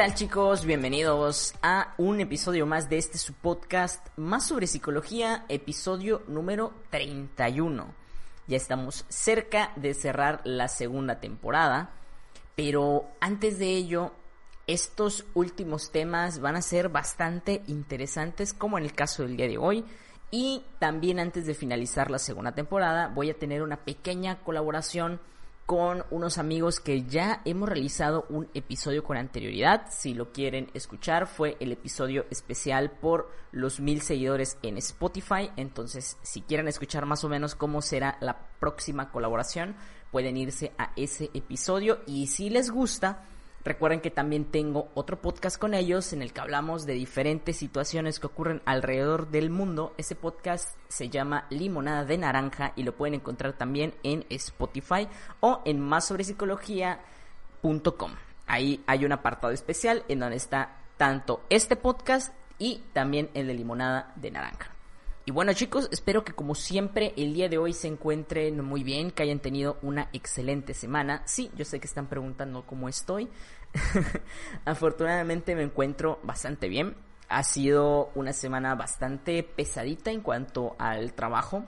¿Qué tal chicos? Bienvenidos a un episodio más de este su podcast más sobre psicología, episodio número 31. Ya estamos cerca de cerrar la segunda temporada, pero antes de ello, estos últimos temas van a ser bastante interesantes como en el caso del día de hoy. Y también antes de finalizar la segunda temporada voy a tener una pequeña colaboración con unos amigos que ya hemos realizado un episodio con anterioridad. Si lo quieren escuchar, fue el episodio especial por los mil seguidores en Spotify. Entonces, si quieren escuchar más o menos cómo será la próxima colaboración, pueden irse a ese episodio. Y si les gusta, Recuerden que también tengo otro podcast con ellos en el que hablamos de diferentes situaciones que ocurren alrededor del mundo. Ese podcast se llama Limonada de Naranja y lo pueden encontrar también en Spotify o en másobresipsicología.com. Ahí hay un apartado especial en donde está tanto este podcast y también el de Limonada de Naranja. Y bueno chicos, espero que como siempre el día de hoy se encuentren muy bien, que hayan tenido una excelente semana. Sí, yo sé que están preguntando cómo estoy. Afortunadamente me encuentro bastante bien. Ha sido una semana bastante pesadita en cuanto al trabajo.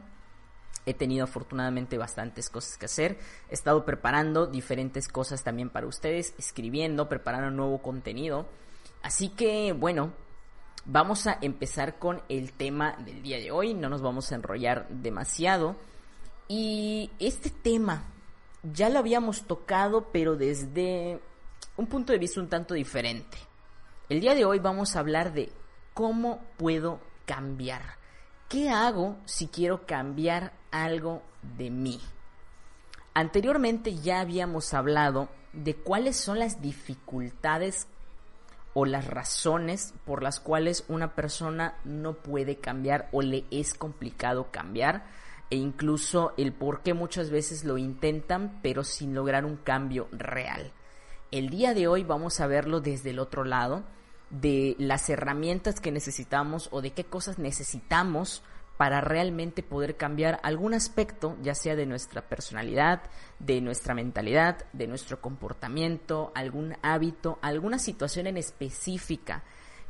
He tenido afortunadamente bastantes cosas que hacer. He estado preparando diferentes cosas también para ustedes, escribiendo, preparando nuevo contenido. Así que bueno, Vamos a empezar con el tema del día de hoy, no nos vamos a enrollar demasiado. Y este tema ya lo habíamos tocado, pero desde un punto de vista un tanto diferente. El día de hoy vamos a hablar de cómo puedo cambiar. ¿Qué hago si quiero cambiar algo de mí? Anteriormente ya habíamos hablado de cuáles son las dificultades o las razones por las cuales una persona no puede cambiar o le es complicado cambiar e incluso el por qué muchas veces lo intentan pero sin lograr un cambio real. El día de hoy vamos a verlo desde el otro lado de las herramientas que necesitamos o de qué cosas necesitamos para realmente poder cambiar algún aspecto, ya sea de nuestra personalidad, de nuestra mentalidad, de nuestro comportamiento, algún hábito, alguna situación en específica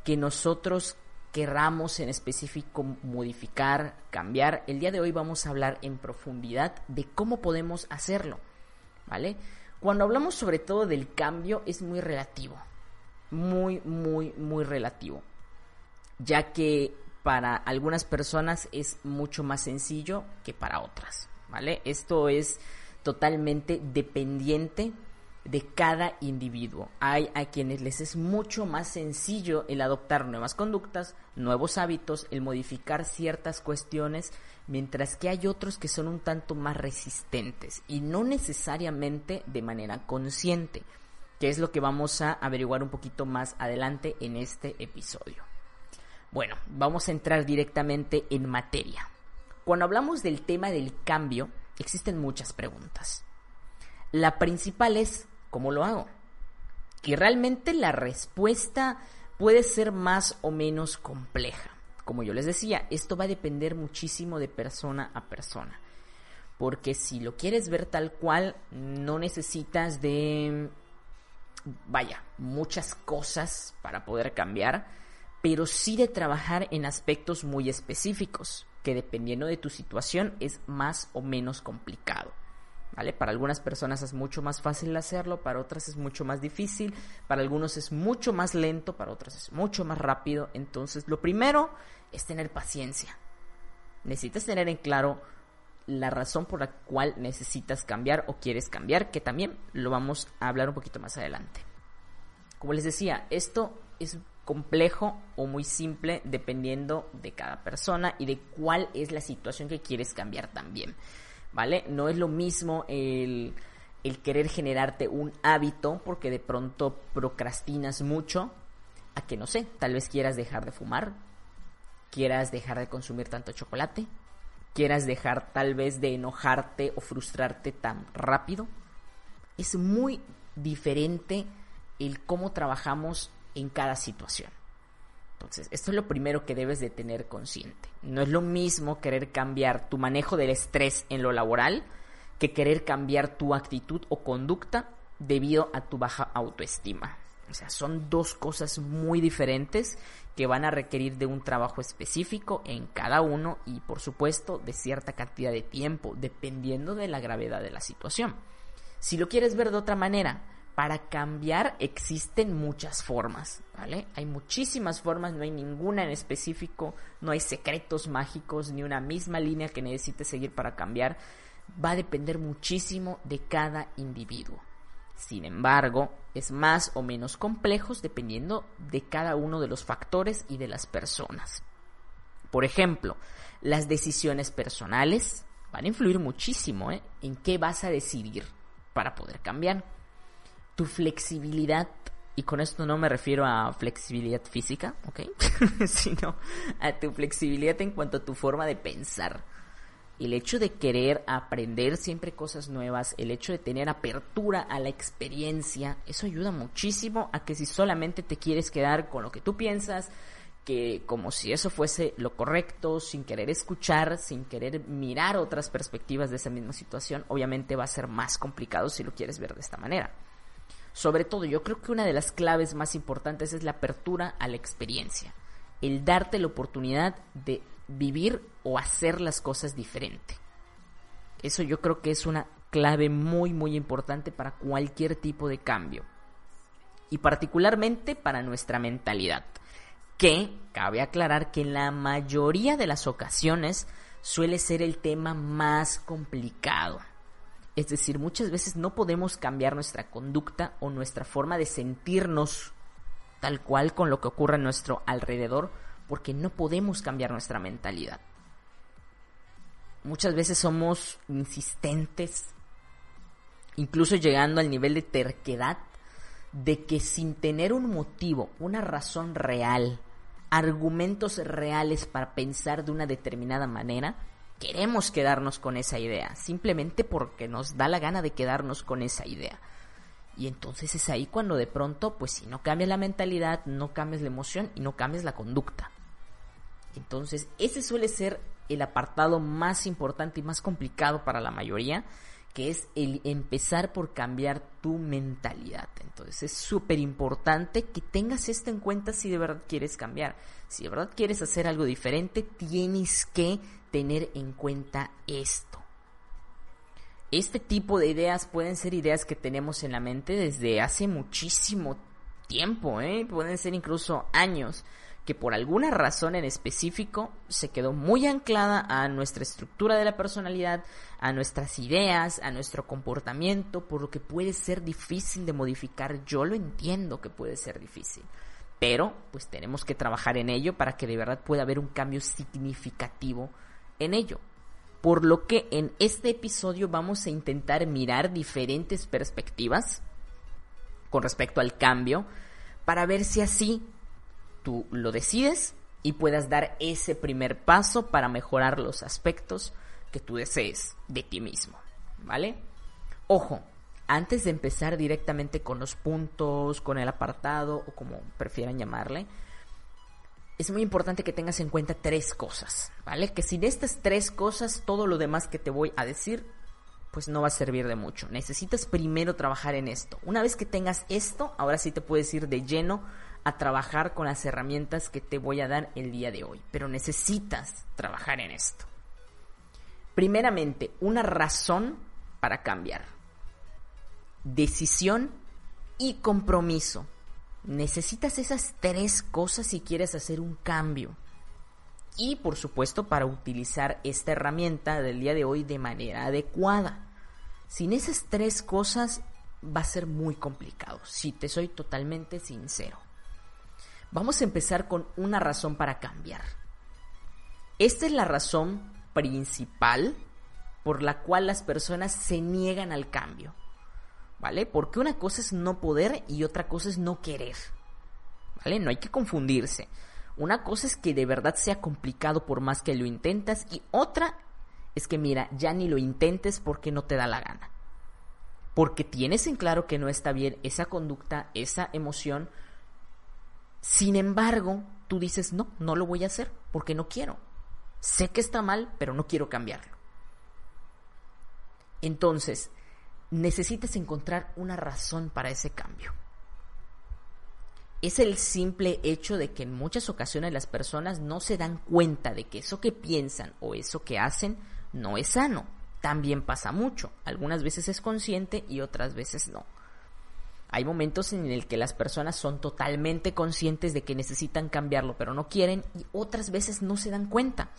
que nosotros querramos en específico modificar, cambiar. El día de hoy vamos a hablar en profundidad de cómo podemos hacerlo, ¿vale? Cuando hablamos sobre todo del cambio es muy relativo, muy, muy, muy relativo, ya que para algunas personas es mucho más sencillo que para otras, ¿vale? Esto es totalmente dependiente de cada individuo. Hay a quienes les es mucho más sencillo el adoptar nuevas conductas, nuevos hábitos, el modificar ciertas cuestiones, mientras que hay otros que son un tanto más resistentes y no necesariamente de manera consciente, que es lo que vamos a averiguar un poquito más adelante en este episodio. Bueno, vamos a entrar directamente en materia. Cuando hablamos del tema del cambio, existen muchas preguntas. La principal es, ¿cómo lo hago? Y realmente la respuesta puede ser más o menos compleja. Como yo les decía, esto va a depender muchísimo de persona a persona. Porque si lo quieres ver tal cual, no necesitas de, vaya, muchas cosas para poder cambiar pero sí de trabajar en aspectos muy específicos, que dependiendo de tu situación es más o menos complicado. ¿Vale? Para algunas personas es mucho más fácil hacerlo, para otras es mucho más difícil, para algunos es mucho más lento, para otras es mucho más rápido. Entonces, lo primero es tener paciencia. Necesitas tener en claro la razón por la cual necesitas cambiar o quieres cambiar, que también lo vamos a hablar un poquito más adelante. Como les decía, esto es complejo o muy simple dependiendo de cada persona y de cuál es la situación que quieres cambiar también. ¿Vale? No es lo mismo el, el querer generarte un hábito porque de pronto procrastinas mucho a que no sé, tal vez quieras dejar de fumar, quieras dejar de consumir tanto chocolate, quieras dejar tal vez de enojarte o frustrarte tan rápido. Es muy diferente el cómo trabajamos en cada situación. Entonces, esto es lo primero que debes de tener consciente. No es lo mismo querer cambiar tu manejo del estrés en lo laboral que querer cambiar tu actitud o conducta debido a tu baja autoestima. O sea, son dos cosas muy diferentes que van a requerir de un trabajo específico en cada uno y por supuesto de cierta cantidad de tiempo, dependiendo de la gravedad de la situación. Si lo quieres ver de otra manera, para cambiar existen muchas formas, ¿vale? Hay muchísimas formas, no hay ninguna en específico, no hay secretos mágicos ni una misma línea que necesites seguir para cambiar. Va a depender muchísimo de cada individuo. Sin embargo, es más o menos complejo dependiendo de cada uno de los factores y de las personas. Por ejemplo, las decisiones personales van a influir muchísimo ¿eh? en qué vas a decidir para poder cambiar. Tu flexibilidad, y con esto no me refiero a flexibilidad física, ¿ok? sino a tu flexibilidad en cuanto a tu forma de pensar el hecho de querer aprender siempre cosas nuevas, el hecho de tener apertura a la experiencia, eso ayuda muchísimo a que si solamente te quieres quedar con lo que tú piensas, que como si eso fuese lo correcto, sin querer escuchar, sin querer mirar otras perspectivas de esa misma situación, obviamente va a ser más complicado si lo quieres ver de esta manera. Sobre todo, yo creo que una de las claves más importantes es la apertura a la experiencia, el darte la oportunidad de vivir o hacer las cosas diferente. Eso yo creo que es una clave muy muy importante para cualquier tipo de cambio. Y particularmente para nuestra mentalidad. Que cabe aclarar que en la mayoría de las ocasiones suele ser el tema más complicado. Es decir, muchas veces no podemos cambiar nuestra conducta o nuestra forma de sentirnos tal cual con lo que ocurre a nuestro alrededor porque no podemos cambiar nuestra mentalidad. Muchas veces somos insistentes, incluso llegando al nivel de terquedad, de que sin tener un motivo, una razón real, argumentos reales para pensar de una determinada manera, queremos quedarnos con esa idea, simplemente porque nos da la gana de quedarnos con esa idea. Y entonces es ahí cuando de pronto, pues si no cambias la mentalidad, no cambias la emoción y no cambias la conducta. Entonces, ese suele ser el apartado más importante y más complicado para la mayoría, que es el empezar por cambiar tu mentalidad. Entonces es súper importante que tengas esto en cuenta si de verdad quieres cambiar. Si de verdad quieres hacer algo diferente, tienes que tener en cuenta esto. Este tipo de ideas pueden ser ideas que tenemos en la mente desde hace muchísimo tiempo, ¿eh? pueden ser incluso años que por alguna razón en específico se quedó muy anclada a nuestra estructura de la personalidad, a nuestras ideas, a nuestro comportamiento, por lo que puede ser difícil de modificar. Yo lo entiendo que puede ser difícil, pero pues tenemos que trabajar en ello para que de verdad pueda haber un cambio significativo en ello. Por lo que en este episodio vamos a intentar mirar diferentes perspectivas con respecto al cambio para ver si así tú lo decides y puedas dar ese primer paso para mejorar los aspectos que tú desees de ti mismo, ¿vale? Ojo, antes de empezar directamente con los puntos, con el apartado o como prefieran llamarle, es muy importante que tengas en cuenta tres cosas, ¿vale? Que sin estas tres cosas, todo lo demás que te voy a decir, pues no va a servir de mucho. Necesitas primero trabajar en esto. Una vez que tengas esto, ahora sí te puedes ir de lleno a trabajar con las herramientas que te voy a dar el día de hoy, pero necesitas trabajar en esto. Primeramente, una razón para cambiar. Decisión y compromiso. Necesitas esas tres cosas si quieres hacer un cambio. Y por supuesto para utilizar esta herramienta del día de hoy de manera adecuada. Sin esas tres cosas va a ser muy complicado, si te soy totalmente sincero. Vamos a empezar con una razón para cambiar. Esta es la razón principal por la cual las personas se niegan al cambio. ¿Vale? Porque una cosa es no poder y otra cosa es no querer. ¿Vale? No hay que confundirse. Una cosa es que de verdad sea complicado por más que lo intentas y otra es que mira, ya ni lo intentes porque no te da la gana. Porque tienes en claro que no está bien esa conducta, esa emoción, sin embargo, tú dices, no, no lo voy a hacer porque no quiero. Sé que está mal, pero no quiero cambiarlo. Entonces, necesitas encontrar una razón para ese cambio. es el simple hecho de que en muchas ocasiones las personas no se dan cuenta de que eso que piensan o eso que hacen no es sano. También pasa mucho. Algunas veces es consciente y otras veces no. Hay momentos en el que las personas son totalmente conscientes de que necesitan cambiarlo, pero no quieren y otras veces no se dan cuenta.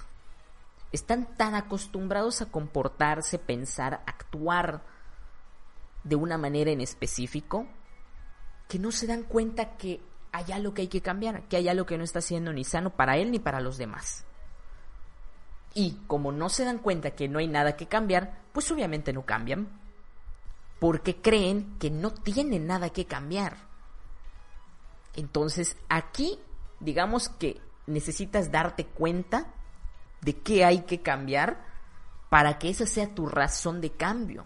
Están tan acostumbrados a comportarse, pensar, actuar de una manera en específico que no se dan cuenta que hay algo que hay que cambiar, que hay algo que no está siendo ni sano para él ni para los demás. Y como no se dan cuenta que no hay nada que cambiar, pues obviamente no cambian. Porque creen que no tienen nada que cambiar. Entonces aquí, digamos que necesitas darte cuenta de qué hay que cambiar para que esa sea tu razón de cambio.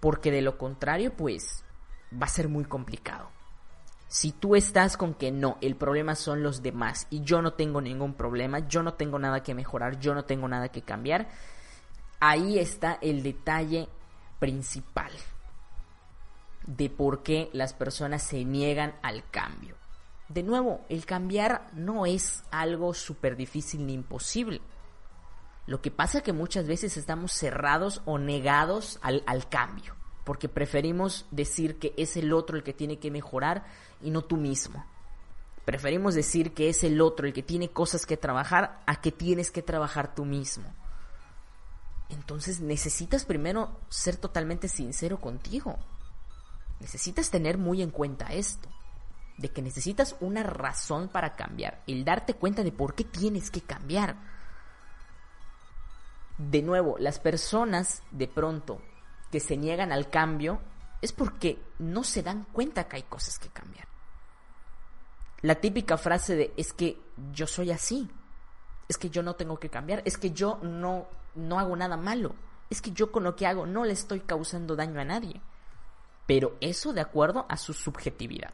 Porque de lo contrario, pues va a ser muy complicado. Si tú estás con que no, el problema son los demás y yo no tengo ningún problema, yo no tengo nada que mejorar, yo no tengo nada que cambiar, ahí está el detalle principal de por qué las personas se niegan al cambio. De nuevo, el cambiar no es algo súper difícil ni imposible. Lo que pasa es que muchas veces estamos cerrados o negados al, al cambio porque preferimos decir que es el otro el que tiene que mejorar y no tú mismo. Preferimos decir que es el otro el que tiene cosas que trabajar a que tienes que trabajar tú mismo. Entonces necesitas primero ser totalmente sincero contigo. Necesitas tener muy en cuenta esto, de que necesitas una razón para cambiar, el darte cuenta de por qué tienes que cambiar. De nuevo, las personas de pronto que se niegan al cambio es porque no se dan cuenta que hay cosas que cambiar. La típica frase de es que yo soy así, es que yo no tengo que cambiar, es que yo no, no hago nada malo, es que yo con lo que hago no le estoy causando daño a nadie. Pero eso de acuerdo a su subjetividad.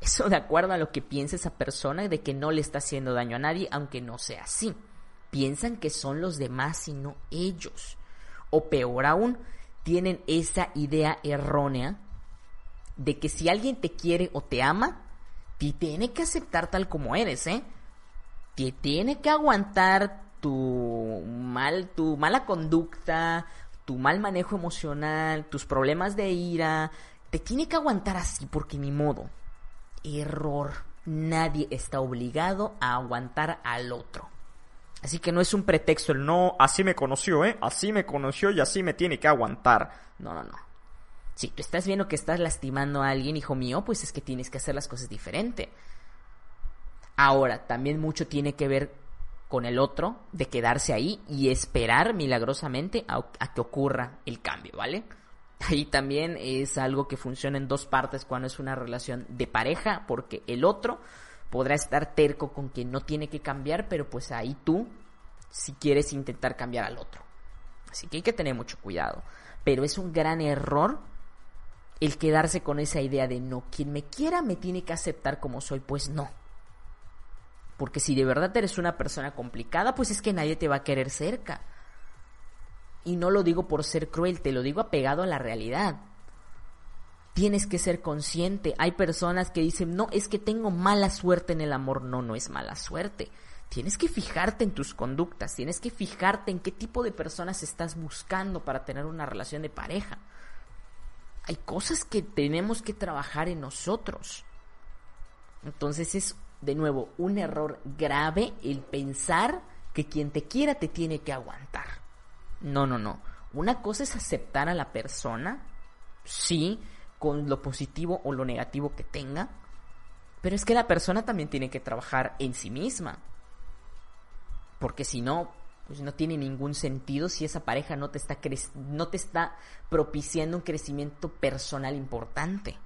Eso de acuerdo a lo que piensa esa persona de que no le está haciendo daño a nadie, aunque no sea así. Piensan que son los demás y no ellos. O peor aún, tienen esa idea errónea de que si alguien te quiere o te ama, te tiene que aceptar tal como eres, ¿eh? Te tiene que aguantar tu mal, tu mala conducta, tu mal manejo emocional, tus problemas de ira, te tiene que aguantar así porque ni modo. Error. Nadie está obligado a aguantar al otro. Así que no es un pretexto el no, así me conoció, ¿eh? Así me conoció y así me tiene que aguantar. No, no, no. Si tú estás viendo que estás lastimando a alguien, hijo mío, pues es que tienes que hacer las cosas diferente. Ahora, también mucho tiene que ver con el otro de quedarse ahí y esperar milagrosamente a, que ocurra el cambio, ¿vale? Ahí también es algo que funciona en dos partes cuando es una relación de pareja, porque el otro podrá estar terco con que no tiene que cambiar, pero pues ahí tú, si quieres intentar cambiar al otro. Así que hay que tener mucho cuidado. Pero es un gran error el quedarse con esa idea de no, quien me quiera me tiene que aceptar como soy, pues no. Porque si de verdad eres una persona complicada, pues es que nadie te va a querer cerca. Y no lo digo por ser cruel, te lo digo apegado a la realidad tienes que ser consciente. Hay personas que dicen, no, es que tengo mala suerte en el amor. No, no es mala suerte. Tienes que fijarte en tus conductas, tienes que fijarte en qué tipo de personas estás buscando para tener una relación de pareja. Hay cosas que tenemos que trabajar en nosotros. Entonces es, de nuevo, un error grave el pensar que quien te quiera te tiene que aguantar. No, no, no. Una cosa es aceptar a la persona, sí, con lo positivo o lo negativo que tenga. Pero es que la persona también tiene que trabajar en sí misma. Porque si no, pues no tiene ningún sentido si esa pareja no te está no te está propiciando un crecimiento personal importante.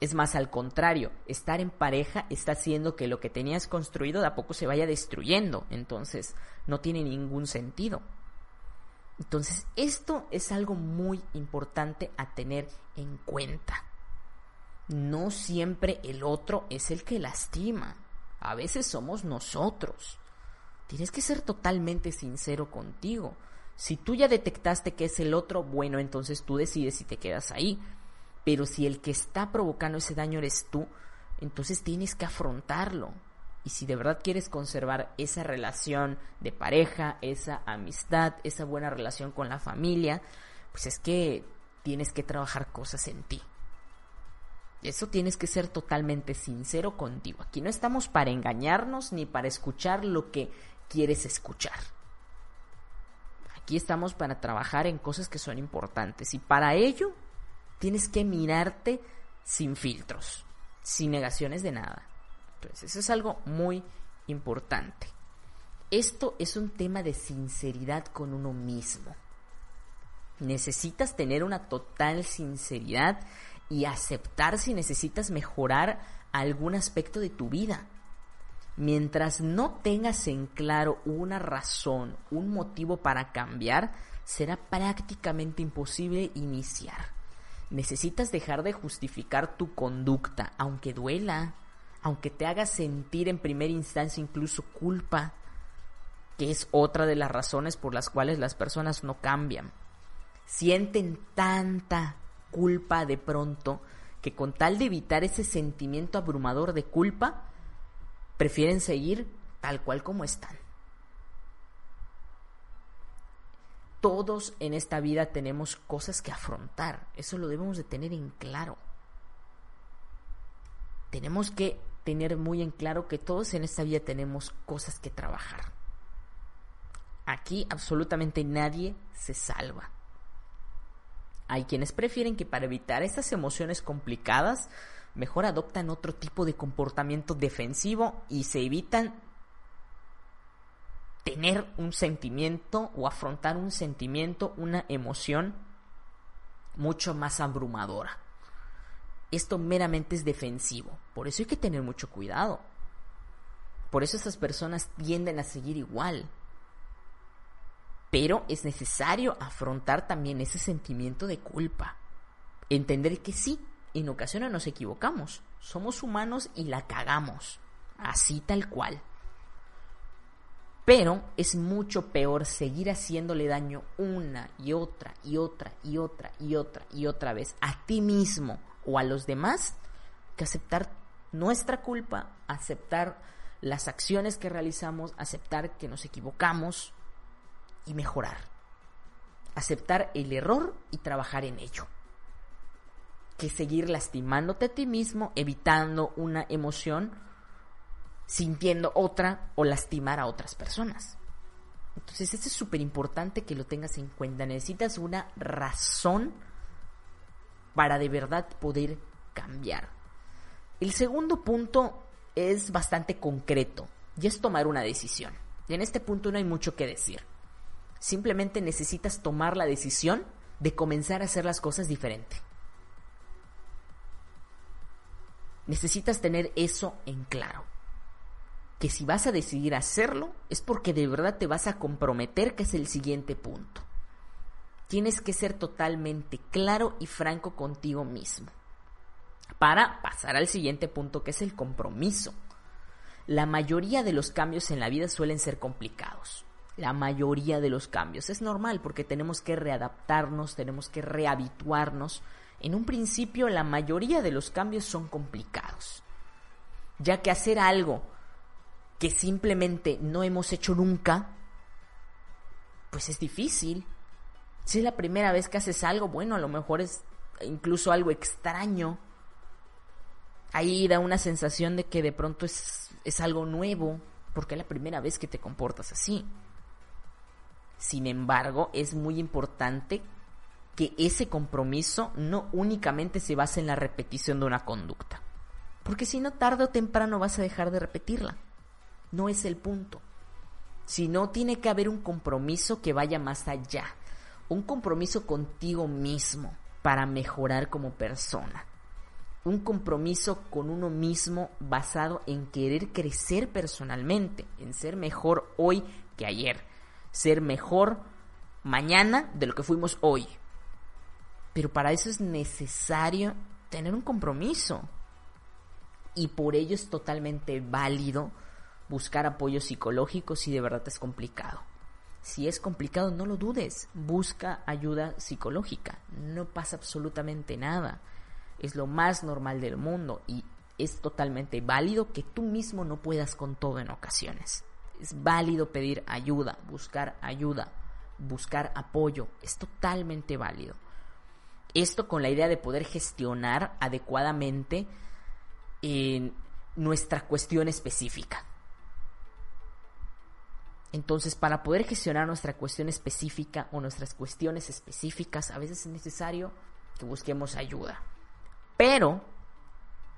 Es más al contrario, estar en pareja está haciendo que lo que tenías construido de a poco se vaya destruyendo, entonces no tiene ningún sentido. Entonces, esto es algo muy importante a tener en cuenta. No siempre el otro es el que lastima. A veces somos nosotros. Tienes que ser totalmente sincero contigo. Si tú ya detectaste que es el otro, bueno, entonces tú decides si te quedas ahí. Pero si el que está provocando ese daño eres tú, entonces tienes que afrontarlo. Y si de verdad quieres conservar esa relación de pareja, esa amistad, esa buena relación con la familia, pues es que tienes que trabajar cosas en ti. Eso tienes que ser totalmente sincero contigo. Aquí no estamos para engañarnos ni para escuchar lo que quieres escuchar. Aquí estamos para trabajar en cosas que son importantes y para ello tienes que mirarte sin filtros, sin negaciones de nada. Entonces, eso es algo muy importante. Esto es un tema de sinceridad con uno mismo. Necesitas tener una total sinceridad y aceptar si necesitas mejorar algún aspecto de tu vida. Mientras no tengas en claro una razón, un motivo para cambiar, será prácticamente imposible iniciar. Necesitas dejar de justificar tu conducta, aunque duela, aunque te haga sentir en primera instancia incluso culpa, que es otra de las razones por las cuales las personas no cambian. Sienten tanta culpa de pronto que con tal de evitar ese sentimiento abrumador de culpa, prefieren seguir tal cual como están. Todos en esta vida tenemos cosas que afrontar, eso lo debemos de tener en claro. Tenemos que tener muy en claro que todos en esta vida tenemos cosas que trabajar. Aquí absolutamente nadie se salva. Hay quienes prefieren que para evitar estas emociones complicadas, mejor adoptan otro tipo de comportamiento defensivo y se evitan tener un sentimiento o afrontar un sentimiento, una emoción mucho más abrumadora. Esto meramente es defensivo, por eso hay que tener mucho cuidado. Por eso esas personas tienden a seguir igual, pero es necesario afrontar también ese sentimiento de culpa. Entender que sí, en ocasiones nos equivocamos. Somos humanos y la cagamos. Así tal cual. Pero es mucho peor seguir haciéndole daño una y otra y otra y otra y otra y otra vez a ti mismo o a los demás que aceptar nuestra culpa, aceptar las acciones que realizamos, aceptar que nos equivocamos, y mejorar. Aceptar el error y trabajar en ello. Que seguir lastimándote a ti mismo, evitando una emoción, sintiendo otra o lastimar a otras personas. Entonces, esto es súper importante que lo tengas en cuenta. Necesitas una razón para de verdad poder cambiar. El segundo punto es bastante concreto y es tomar una decisión. Y en este punto no hay mucho que decir. Simplemente necesitas tomar la decisión de comenzar a hacer las cosas diferente. Necesitas tener eso en claro. Que si vas a decidir hacerlo es porque de verdad te vas a comprometer, que es el siguiente punto. Tienes que ser totalmente claro y franco contigo mismo. Para pasar al siguiente punto, que es el compromiso. La mayoría de los cambios en la vida suelen ser complicados la mayoría de los cambios. Es normal porque tenemos que readaptarnos, tenemos que rehabituarnos. En un principio la mayoría de los cambios son complicados, ya que hacer algo que simplemente no hemos hecho nunca, pues es difícil. Si es la primera vez que haces algo, bueno, a lo mejor es incluso algo extraño. Ahí da una sensación de que de pronto es, es algo nuevo, porque es la primera vez que te comportas así. Sin embargo, es muy importante que ese compromiso no únicamente se base en la repetición de una conducta. Porque si no, tarde o temprano vas a dejar de repetirla. No es el punto. Sino tiene que haber un compromiso que vaya más allá. Un compromiso contigo mismo para mejorar como persona. Un compromiso con uno mismo basado en querer crecer personalmente, en ser mejor hoy que ayer ser mejor mañana de lo que fuimos hoy. Pero para eso es necesario tener un compromiso. Y por ello es totalmente válido buscar apoyo psicológico si de verdad es complicado. Si es complicado, no lo dudes, busca ayuda psicológica, no pasa absolutamente nada. Es lo más normal del mundo y es totalmente válido que tú mismo no puedas con todo en ocasiones. Es válido pedir ayuda, buscar ayuda, buscar apoyo. Es totalmente válido. Esto con la idea de poder gestionar adecuadamente en nuestra cuestión específica. Entonces, para poder gestionar nuestra cuestión específica o nuestras cuestiones específicas, a veces es necesario que busquemos ayuda. Pero,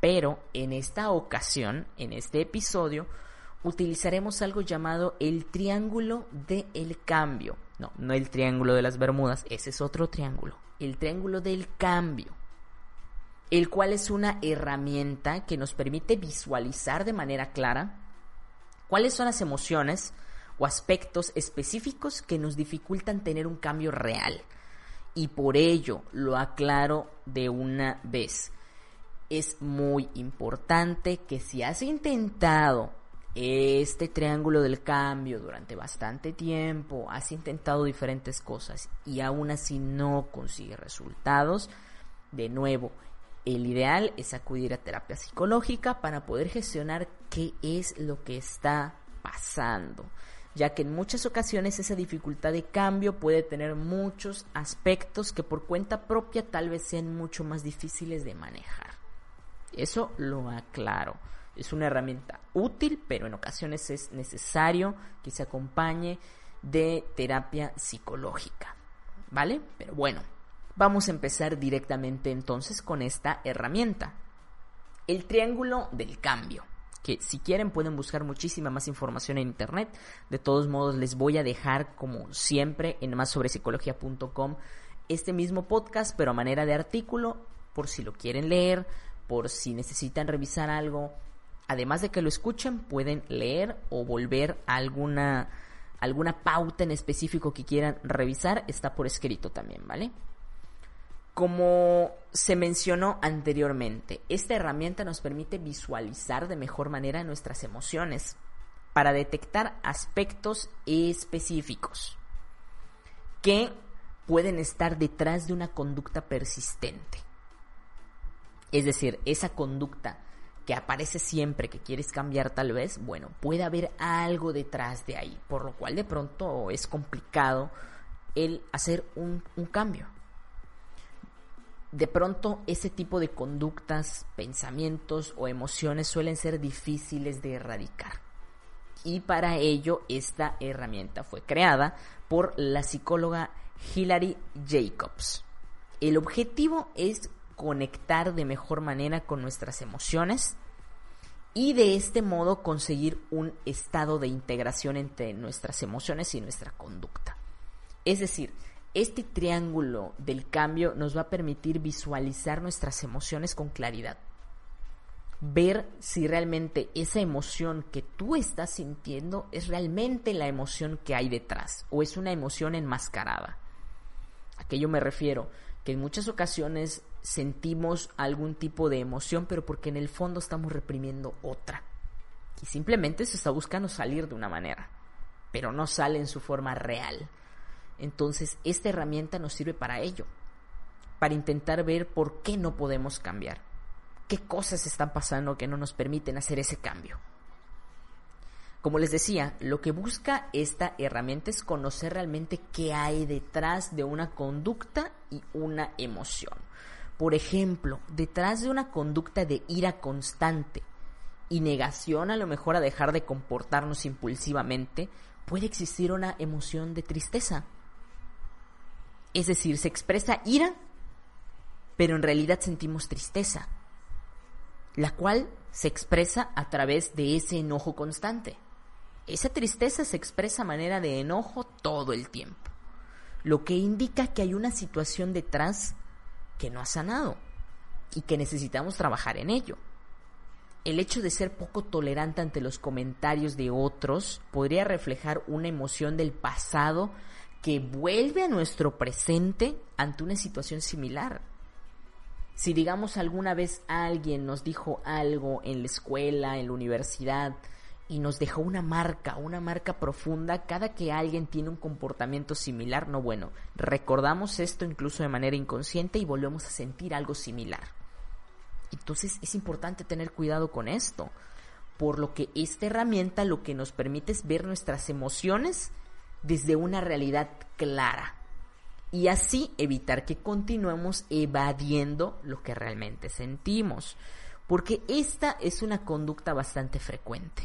pero en esta ocasión, en este episodio, utilizaremos algo llamado el triángulo del cambio. No, no el triángulo de las Bermudas, ese es otro triángulo. El triángulo del cambio el cual es una herramienta que nos permite visualizar de manera clara cuáles son las emociones o aspectos específicos que nos dificultan tener un cambio real. Y por ello lo aclaro de una vez. Es muy importante que si has intentado este triángulo del cambio durante bastante tiempo, has intentado diferentes cosas y aún así no consigues resultados, de nuevo, el ideal es acudir a terapia psicológica para poder gestionar qué es lo que está pasando, ya que en muchas ocasiones esa dificultad de cambio puede tener muchos aspectos que por cuenta propia tal vez sean mucho más difíciles de manejar. Eso lo aclaro. Es una herramienta útil, pero en ocasiones es necesario que se acompañe de terapia psicológica. ¿Vale? Pero bueno, Vamos a empezar directamente entonces con esta herramienta. El triángulo del cambio. Que si quieren pueden buscar muchísima más información en internet. De todos modos les voy a dejar como siempre en psicología.com este mismo podcast pero a manera de artículo por si lo quieren leer, por si necesitan revisar algo. Además de que lo escuchen pueden leer o volver a alguna alguna pauta en específico que quieran revisar está por escrito también, ¿vale? Como se mencionó anteriormente, esta herramienta nos permite visualizar de mejor manera nuestras emociones para detectar aspectos específicos que pueden estar detrás de una conducta persistente. Es decir, esa conducta que aparece siempre que quieres cambiar tal vez, bueno, puede haber algo detrás de ahí, por lo cual de pronto es complicado el hacer un, un cambio de pronto ese tipo de conductas, pensamientos o emociones suelen ser difíciles de erradicar. Y para ello esta herramienta fue creada por la psicóloga Hilary Jacobs. El objetivo es conectar de mejor manera con nuestras emociones y de este modo conseguir un estado de integración entre nuestras emociones y nuestra conducta. Es decir, este triángulo del cambio nos va a permitir visualizar nuestras emociones con claridad. Ver si realmente esa emoción que tú estás sintiendo es realmente la emoción que hay detrás o es una emoción enmascarada. A qué yo me refiero, que en muchas ocasiones sentimos algún tipo de emoción, pero porque en el fondo estamos reprimiendo otra. Y simplemente se está buscando salir de una manera, pero no sale en su forma real entonces, esta herramienta nos sirve para ello, para intentar ver por qué no podemos cambiar, qué cosas están pasando que no nos permiten hacer ese cambio. Como les decía, lo que busca esta herramienta es conocer realmente qué hay detrás de una conducta y una emoción. Por ejemplo, detrás de una conducta de ira constante y negación a lo mejor a dejar de comportarnos impulsivamente, puede existir una emoción de tristeza es decir, se expresa ira, pero en realidad sentimos tristeza, la cual se expresa a través de ese enojo constante. Esa tristeza se expresa a manera de enojo todo el tiempo, lo que indica que hay una situación detrás que no ha sanado y que necesitamos trabajar en ello. El hecho de ser poco tolerante ante los comentarios de otros podría reflejar una emoción del pasado que vuelve a nuestro presente ante una situación similar. Si digamos alguna vez alguien nos dijo algo en la escuela, en la universidad, y nos dejó una marca, una marca profunda, cada que alguien tiene un comportamiento similar, no bueno, recordamos esto incluso de manera inconsciente y volvemos a sentir algo similar. Entonces es importante tener cuidado con esto, por lo que esta herramienta lo que nos permite es ver nuestras emociones desde una realidad clara y así evitar que continuemos evadiendo lo que realmente sentimos, porque esta es una conducta bastante frecuente.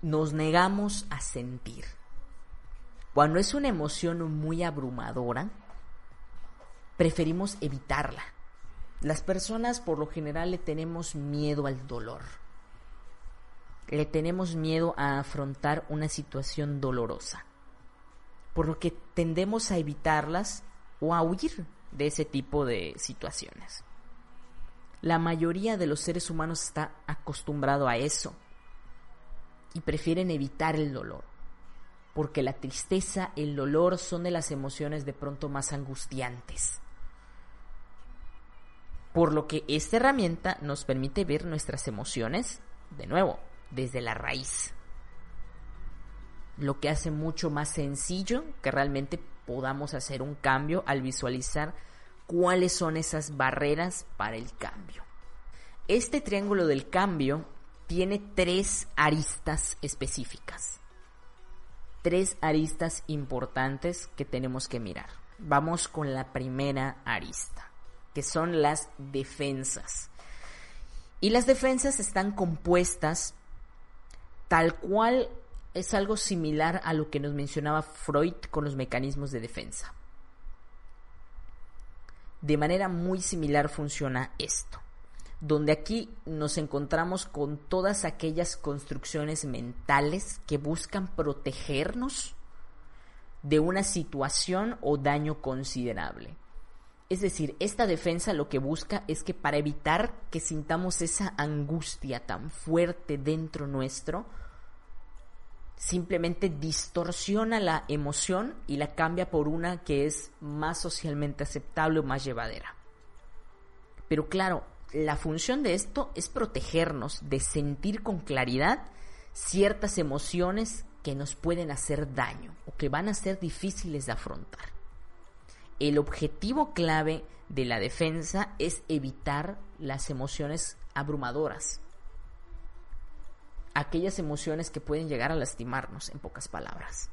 Nos negamos a sentir. Cuando es una emoción muy abrumadora, preferimos evitarla. Las personas por lo general le tenemos miedo al dolor. Le tenemos miedo a afrontar una situación dolorosa por lo que tendemos a evitarlas o a huir de ese tipo de situaciones. La mayoría de los seres humanos está acostumbrado a eso y prefieren evitar el dolor, porque la tristeza, el dolor son de las emociones de pronto más angustiantes. Por lo que esta herramienta nos permite ver nuestras emociones, de nuevo, desde la raíz lo que hace mucho más sencillo que realmente podamos hacer un cambio al visualizar cuáles son esas barreras para el cambio. Este triángulo del cambio tiene tres aristas específicas. Tres aristas importantes que tenemos que mirar. Vamos con la primera arista, que son las defensas. Y las defensas están compuestas tal cual es algo similar a lo que nos mencionaba Freud con los mecanismos de defensa. De manera muy similar funciona esto, donde aquí nos encontramos con todas aquellas construcciones mentales que buscan protegernos de una situación o daño considerable. Es decir, esta defensa lo que busca es que para evitar que sintamos esa angustia tan fuerte dentro nuestro, simplemente distorsiona la emoción y la cambia por una que es más socialmente aceptable o más llevadera. Pero claro, la función de esto es protegernos de sentir con claridad ciertas emociones que nos pueden hacer daño o que van a ser difíciles de afrontar. El objetivo clave de la defensa es evitar las emociones abrumadoras, aquellas emociones que pueden llegar a lastimarnos, en pocas palabras.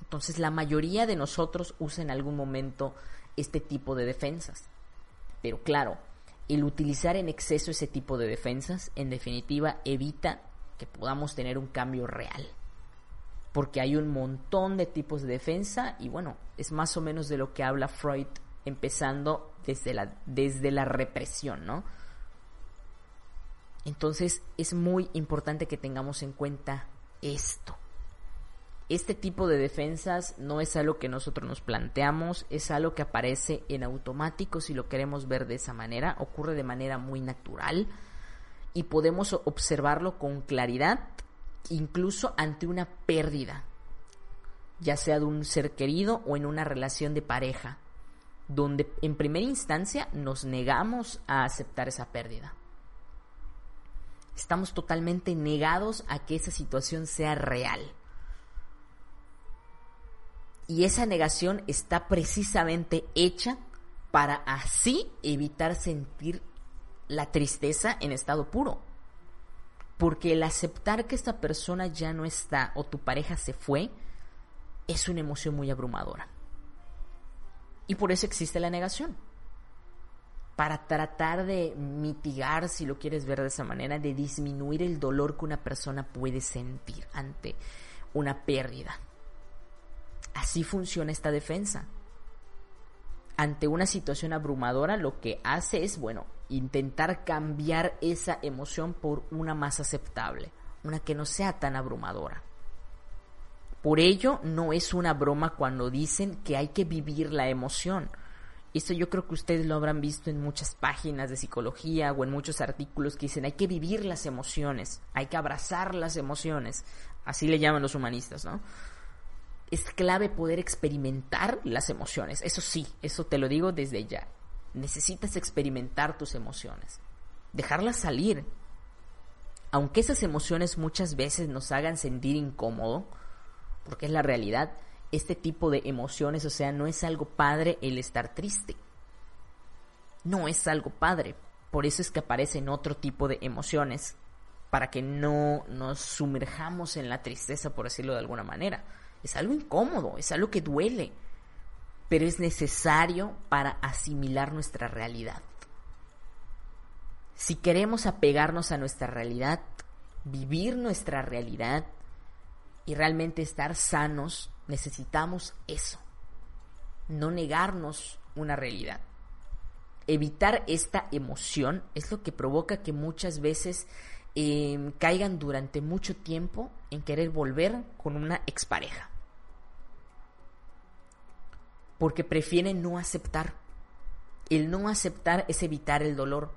Entonces la mayoría de nosotros usa en algún momento este tipo de defensas. Pero claro, el utilizar en exceso ese tipo de defensas, en definitiva, evita que podamos tener un cambio real. Porque hay un montón de tipos de defensa y bueno, es más o menos de lo que habla Freud empezando desde la, desde la represión, ¿no? Entonces es muy importante que tengamos en cuenta esto. Este tipo de defensas no es algo que nosotros nos planteamos, es algo que aparece en automático si lo queremos ver de esa manera, ocurre de manera muy natural y podemos observarlo con claridad incluso ante una pérdida, ya sea de un ser querido o en una relación de pareja, donde en primera instancia nos negamos a aceptar esa pérdida estamos totalmente negados a que esa situación sea real. Y esa negación está precisamente hecha para así evitar sentir la tristeza en estado puro. Porque el aceptar que esta persona ya no está o tu pareja se fue es una emoción muy abrumadora. Y por eso existe la negación para tratar de mitigar, si lo quieres ver de esa manera, de disminuir el dolor que una persona puede sentir ante una pérdida. Así funciona esta defensa. Ante una situación abrumadora, lo que hace es, bueno, intentar cambiar esa emoción por una más aceptable, una que no sea tan abrumadora. Por ello, no es una broma cuando dicen que hay que vivir la emoción esto yo creo que ustedes lo habrán visto en muchas páginas de psicología o en muchos artículos que dicen hay que vivir las emociones, hay que abrazar las emociones. Así le llaman los humanistas, ¿no? Es clave poder experimentar las emociones. Eso sí, eso te lo digo desde ya. Necesitas experimentar tus emociones. Dejarlas salir. Aunque esas emociones muchas veces nos hagan sentir incómodo, porque es la realidad, este tipo de emociones, o sea, no es algo padre el estar triste. no es algo padre. Por eso es que aparecen otro tipo de emociones, para que no nos sumerjamos en la tristeza, por decirlo de alguna manera. Es algo incómodo, es algo que duele, pero es necesario para asimilar nuestra realidad. Si queremos apegarnos a nuestra realidad, vivir nuestra realidad y realmente estar sanos, necesitamos eso. No negarnos una realidad. Evitar esta emoción es lo que provoca que muchas veces em, caigan durante mucho tiempo en querer volver con una expareja. Porque prefieren no aceptar. El no aceptar es evitar el dolor.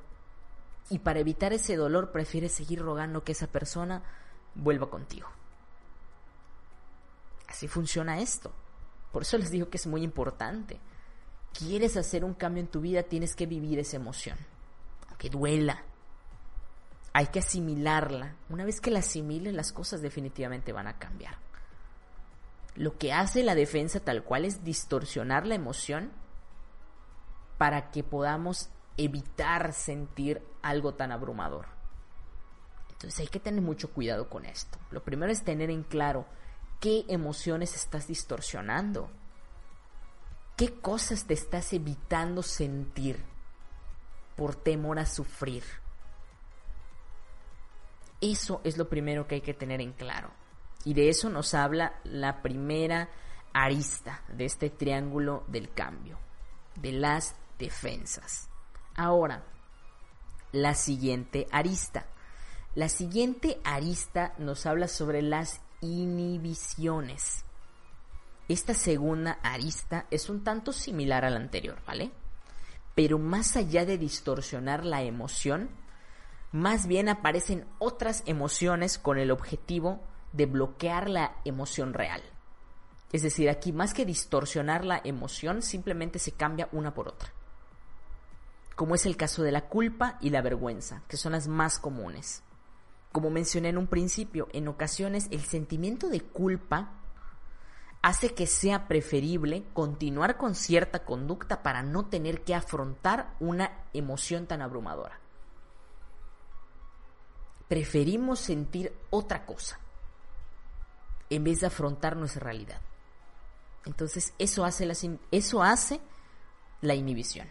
Y para evitar ese dolor prefieres seguir rogando que esa persona vuelva contigo. Así funciona esto. Por eso les digo que es muy importante. Quieres hacer un cambio en tu vida, tienes que vivir esa emoción. Aunque duela. Hay que asimilarla. Una vez que la asimiles, las cosas definitivamente van a cambiar. Lo que hace la defensa tal cual es distorsionar la emoción para que podamos evitar sentir algo tan abrumador. Entonces hay que tener mucho cuidado con esto. Lo primero es tener en claro qué emociones estás distorsionando. ¿Qué cosas te estás evitando sentir por temor a sufrir? Eso es lo primero que hay que tener en claro. Y de eso nos habla la primera arista de este triángulo del cambio, de las defensas. Ahora, la siguiente arista. La siguiente arista nos habla sobre las inhibiciones. Esta segunda arista es un tanto similar a la anterior, ¿vale? Pero más allá de distorsionar la emoción, más bien aparecen otras emociones con el objetivo de bloquear la emoción real. Es decir, aquí más que distorsionar la emoción, simplemente se cambia una por otra como es el caso de la culpa y la vergüenza, que son las más comunes. Como mencioné en un principio, en ocasiones el sentimiento de culpa hace que sea preferible continuar con cierta conducta para no tener que afrontar una emoción tan abrumadora. Preferimos sentir otra cosa en vez de afrontar nuestra realidad. Entonces eso hace la, eso hace la inhibición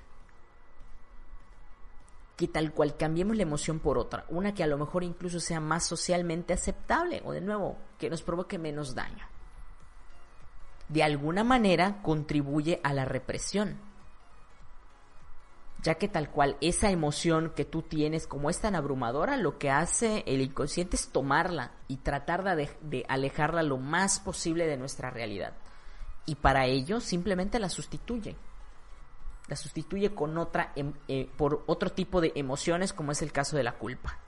que tal cual cambiemos la emoción por otra, una que a lo mejor incluso sea más socialmente aceptable o de nuevo que nos provoque menos daño. De alguna manera contribuye a la represión, ya que tal cual esa emoción que tú tienes como es tan abrumadora, lo que hace el inconsciente es tomarla y tratar de, de alejarla lo más posible de nuestra realidad. Y para ello simplemente la sustituye la sustituye con otra em, eh, por otro tipo de emociones como es el caso de la culpa.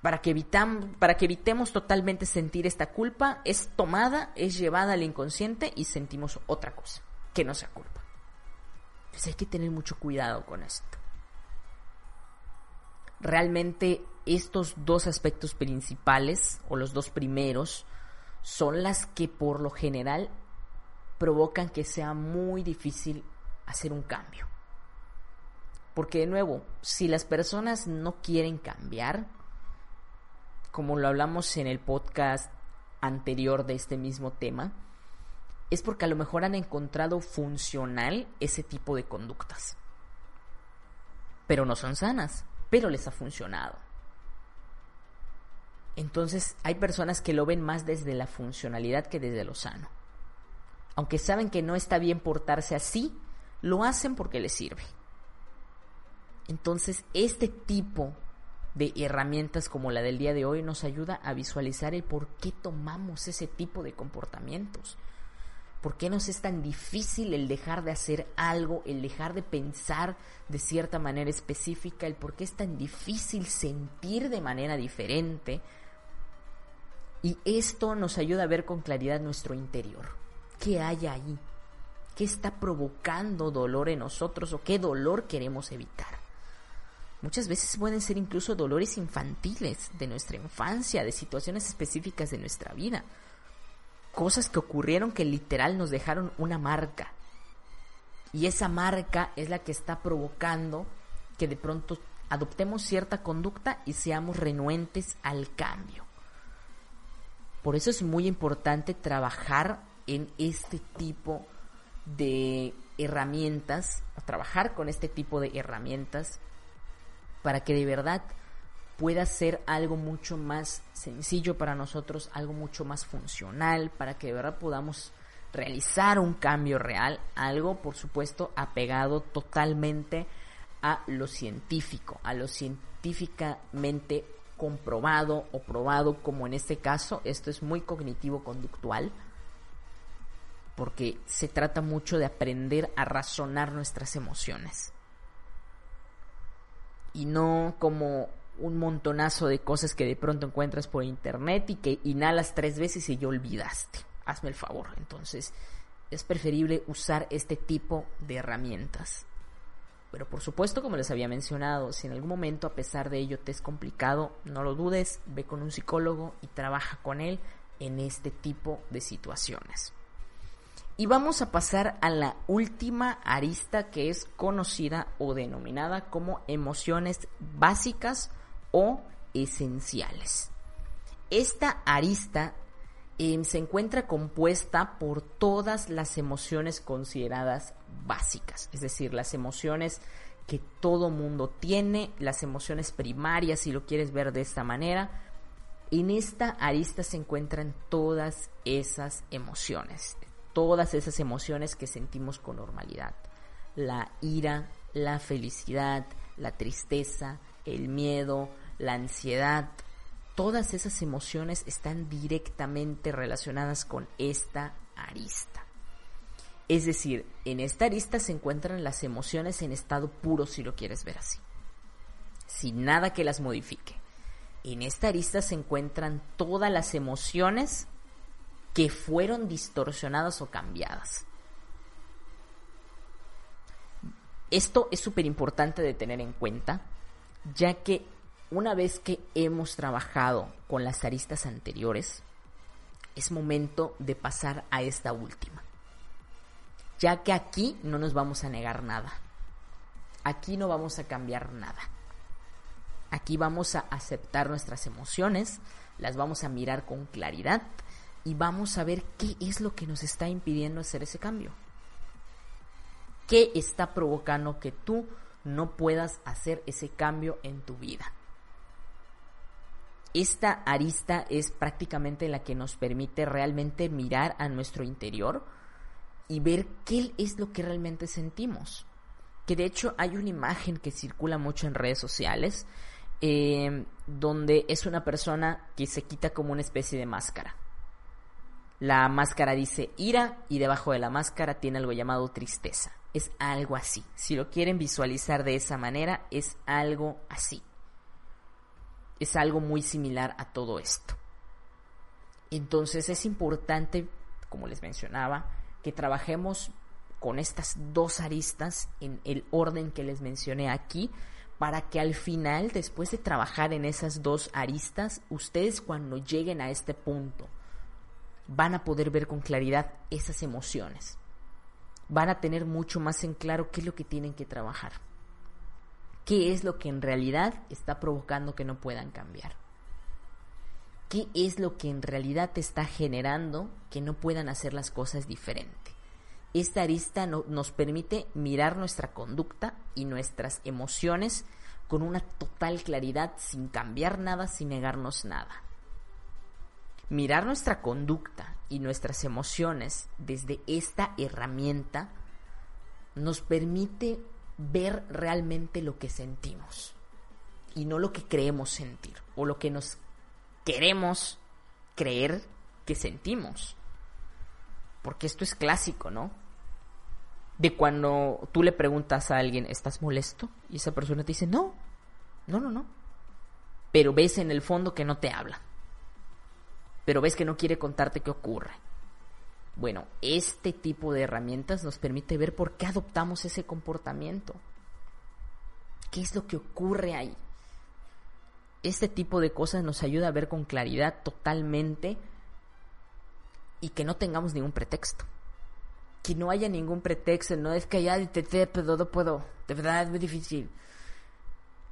Para que, para que evitemos totalmente sentir esta culpa, es tomada, es llevada al inconsciente y sentimos otra cosa, que no sea culpa. Entonces hay que tener mucho cuidado con esto. Realmente estos dos aspectos principales, o los dos primeros, son las que por lo general provocan que sea muy difícil hacer un cambio. Porque de nuevo, si las personas no quieren cambiar, como lo hablamos en el podcast anterior de este mismo tema, es porque a lo mejor han encontrado funcional ese tipo de conductas. Pero no son sanas, pero les ha funcionado. Entonces hay personas que lo ven más desde la funcionalidad que desde lo sano aunque saben que no está bien portarse así, lo hacen porque les sirve. Entonces, este tipo de herramientas como la del día de hoy nos ayuda a visualizar el por qué tomamos ese tipo de comportamientos. ¿Por qué nos es tan difícil el dejar de hacer algo, el dejar de pensar de cierta manera específica, el por qué es tan difícil sentir de manera diferente? Y esto nos ayuda a ver con claridad nuestro interior qué hay ahí, qué está provocando dolor en nosotros o qué dolor queremos evitar. Muchas veces pueden ser incluso dolores infantiles de nuestra infancia, de situaciones específicas de nuestra vida. Cosas que ocurrieron que literal nos dejaron una marca. Y esa marca es la que está provocando que de pronto adoptemos cierta conducta y seamos renuentes al cambio. Por eso es muy importante trabajar en este tipo de herramientas, trabajar con este tipo de herramientas para que de verdad pueda ser algo mucho más sencillo para nosotros, algo mucho más funcional, para que de verdad podamos realizar un cambio real, algo por supuesto apegado totalmente a lo científico, a lo científicamente comprobado o probado, como en este caso, esto es muy cognitivo-conductual, porque se trata mucho de aprender a razonar nuestras emociones. Y no como un montonazo de cosas que de pronto encuentras por internet y que inhalas tres veces y ya olvidaste. Hazme el favor. Entonces, es preferible usar este tipo de herramientas. Pero por supuesto, como les había mencionado, si en algún momento a pesar de ello te es complicado, no lo dudes, ve con un psicólogo y trabaja con él en este tipo de situaciones. Y vamos a pasar a la última arista que es conocida o denominada como emociones básicas o esenciales. Esta arista em, se encuentra compuesta por todas las emociones consideradas básicas, es decir, las emociones que todo mundo tiene, las emociones primarias, si lo quieres ver de esta manera. En esta arista se encuentran todas esas emociones, todas esas emociones que sentimos con normalidad. La ira, la felicidad, la tristeza, el miedo, la ansiedad, todas esas emociones están directamente relacionadas con esta arista. Es decir, en esta arista se encuentran las emociones en estado puro, si lo quieres ver así, sin nada que las modifique. En esta arista se encuentran todas las emociones que fueron distorsionadas o cambiadas. Esto es súper importante de tener en cuenta, ya que una vez que hemos trabajado con las aristas anteriores, es momento de pasar a esta última ya que aquí no nos vamos a negar nada. Aquí no vamos a cambiar nada. Aquí vamos a aceptar nuestras emociones, las vamos a mirar con claridad y vamos a ver qué es lo que nos está impidiendo hacer ese cambio. ¿Qué está provocando que tú no puedas hacer ese cambio en tu vida? Esta arista es prácticamente la que nos permite realmente mirar a nuestro interior, y ver qué es lo que realmente sentimos. Que de hecho hay una imagen que circula mucho en redes sociales eh, donde es una persona que se quita como una especie de máscara. La máscara dice ira y debajo de la máscara tiene algo llamado tristeza. Es algo así. Si lo quieren visualizar de esa manera, es algo así. Es algo muy similar a todo esto. Entonces es importante, como les mencionaba, que trabajemos con estas dos aristas en el orden que les mencioné aquí, para que al final, después de trabajar en esas dos aristas, ustedes cuando lleguen a este punto van a poder ver con claridad esas emociones. Van a tener mucho más en claro qué es lo que tienen que trabajar. ¿Qué es lo que en realidad está provocando que no puedan cambiar? ¿Qué es lo que en realidad te está generando que no puedan hacer las cosas diferente? Esta arista nos permite mirar nuestra conducta y nuestras emociones con una total claridad, sin cambiar nada, sin negarnos nada. Mirar nuestra conducta y nuestras emociones desde esta herramienta nos permite ver realmente lo que sentimos y no lo que creemos sentir o lo que nos queremos creer que sentimos. Porque esto es clásico, ¿no? De cuando tú le preguntas a alguien, ¿estás molesto? Y esa persona te dice, no, no, no, no. Pero ves en el fondo que no te habla. Pero ves que no quiere contarte qué ocurre. Bueno, este tipo de herramientas nos permite ver por qué adoptamos ese comportamiento. ¿Qué es lo que ocurre ahí? este tipo de cosas nos ayuda a ver con claridad totalmente y que no tengamos ningún pretexto. que no haya ningún pretexto, no es que ya intenté, pero no puedo, de verdad es muy difícil.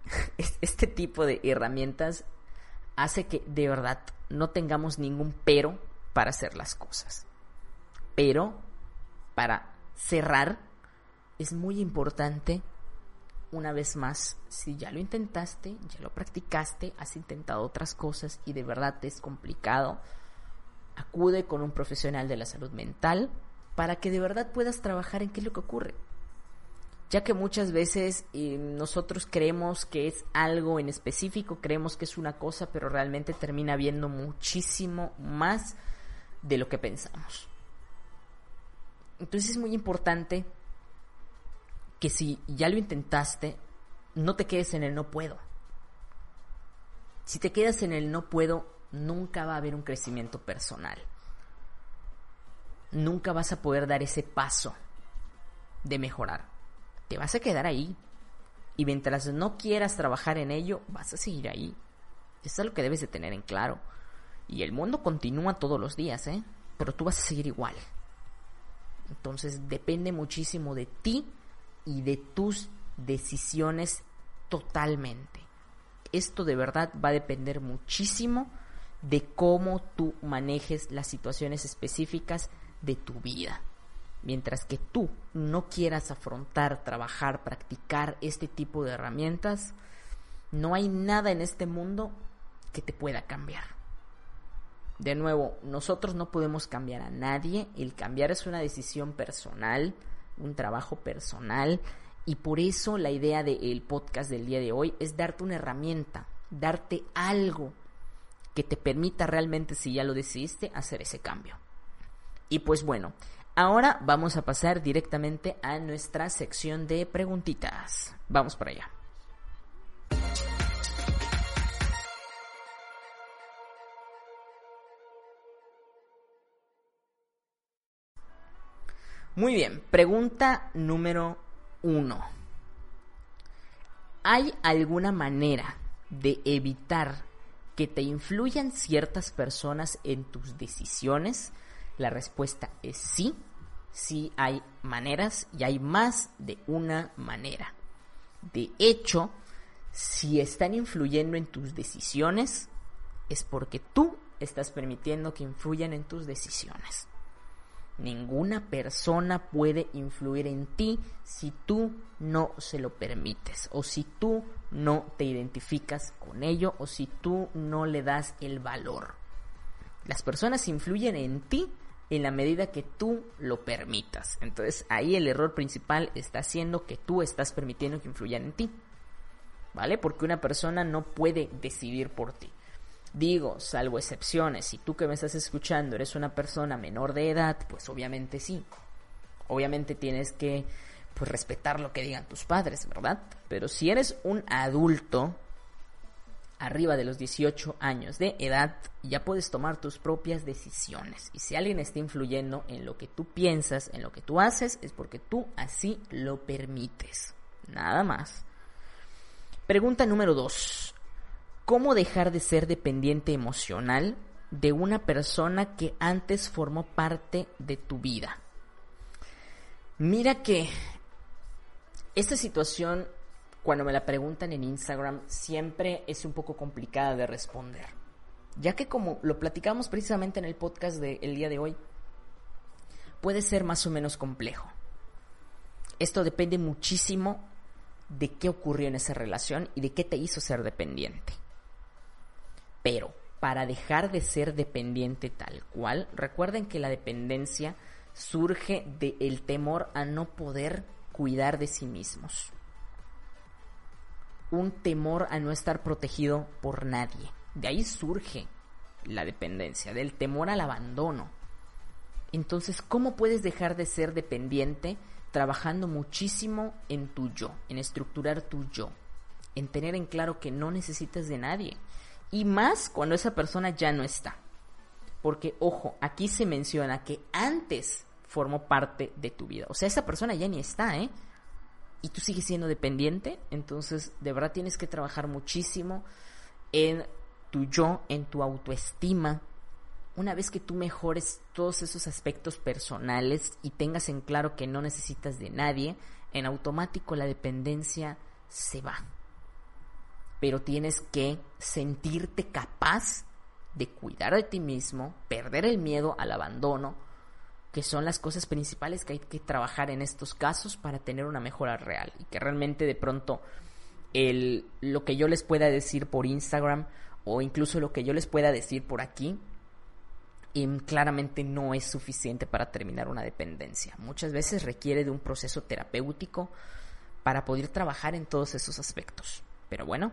Este tipo de herramientas hace que de verdad no tengamos ningún pero para hacer las cosas. Pero para cerrar es muy importante una vez más, si ya lo intentaste, ya lo practicaste, has intentado otras cosas y de verdad es complicado, acude con un profesional de la salud mental para que de verdad puedas trabajar en qué es lo que ocurre. Ya que muchas veces eh, nosotros creemos que es algo en específico, creemos que es una cosa, pero realmente termina viendo muchísimo más de lo que pensamos. Entonces es muy importante que si ya lo intentaste, no te quedes en el no puedo. Si te quedas en el no puedo, nunca va a haber un crecimiento personal. Nunca vas a poder dar ese paso de mejorar. Te vas a quedar ahí. Y mientras no quieras trabajar en ello, vas a seguir ahí. Eso es lo que debes de tener en claro. Y el mundo continúa todos los días, ¿eh? Pero tú vas a seguir igual. Entonces depende muchísimo de ti y de tus decisiones totalmente. Esto de verdad va a depender muchísimo de cómo tú manejes las situaciones específicas de tu vida. Mientras que tú no quieras afrontar, trabajar, practicar este tipo de herramientas, no hay nada en este mundo que te pueda cambiar. De nuevo, nosotros no podemos cambiar a nadie, el cambiar es una decisión personal, un trabajo personal y por eso la idea del podcast del día de hoy es darte una herramienta, darte algo que te permita realmente, si ya lo decidiste, hacer ese cambio. Y pues bueno, ahora vamos a pasar directamente a nuestra sección de preguntitas. Vamos por allá. Muy bien, pregunta número uno. ¿Hay alguna manera de evitar que te influyan ciertas personas en tus decisiones? La respuesta es sí. Sí hay maneras y hay más de una manera. De hecho, si están influyendo en tus decisiones, es porque tú estás permitiendo que influyan en tus decisiones. Ninguna persona puede influir en ti si tú no se lo permites o si tú no te identificas con ello o si tú no le das el valor. Las personas influyen en ti en la medida que tú lo permitas. Entonces ahí el error principal está siendo que tú estás permitiendo que influyan en ti. ¿Vale? Porque una persona no puede decidir por ti. Digo, salvo excepciones, si tú que me estás escuchando eres una persona menor de edad, pues obviamente sí. Obviamente tienes que pues respetar lo que digan tus padres, ¿verdad? Pero si eres un adulto arriba de los 18 años de edad, ya puedes tomar tus propias decisiones. Y si alguien está influyendo en lo que tú piensas, en lo que tú haces, es porque tú así lo permites. Nada más. Pregunta número 2 cómo dejar de ser dependiente emocional de una persona que antes formó parte de tu vida. Mira que esta situación, cuando me la preguntan en Instagram, siempre es un poco complicada de responder. Ya que como lo platicamos precisamente en el podcast del día de hoy, puede ser más o menos complejo. Esto depende muchísimo de qué ocurrió en esa relación y de qué te hizo ser dependiente. Pero para dejar de ser dependiente tal cual, recuerden que la dependencia surge del temor a no poder cuidar de sí mismos. Un temor a no estar protegido por nadie. De ahí surge la dependencia, del temor al abandono. Entonces, ¿cómo puedes dejar de ser dependiente trabajando muchísimo en tu yo, en estructurar tu yo, en tener en claro que no necesitas de nadie? Y más cuando esa persona ya no está. Porque, ojo, aquí se menciona que antes formó parte de tu vida. O sea, esa persona ya ni está, ¿eh? Y tú sigues siendo dependiente. Entonces, de verdad tienes que trabajar muchísimo en tu yo, en tu autoestima, una vez que tú mejores todos esos aspectos personales y tengas en claro que no necesitas de nadie, en automático la dependencia se va. Pero tienes que sentirte capaz de cuidar de ti mismo, perder el miedo al abandono, que son las cosas principales que hay que trabajar en estos casos para tener una mejora real y que realmente de pronto el, lo que yo les pueda decir por Instagram o incluso lo que yo les pueda decir por aquí claramente no es suficiente para terminar una dependencia. Muchas veces requiere de un proceso terapéutico para poder trabajar en todos esos aspectos. Pero bueno,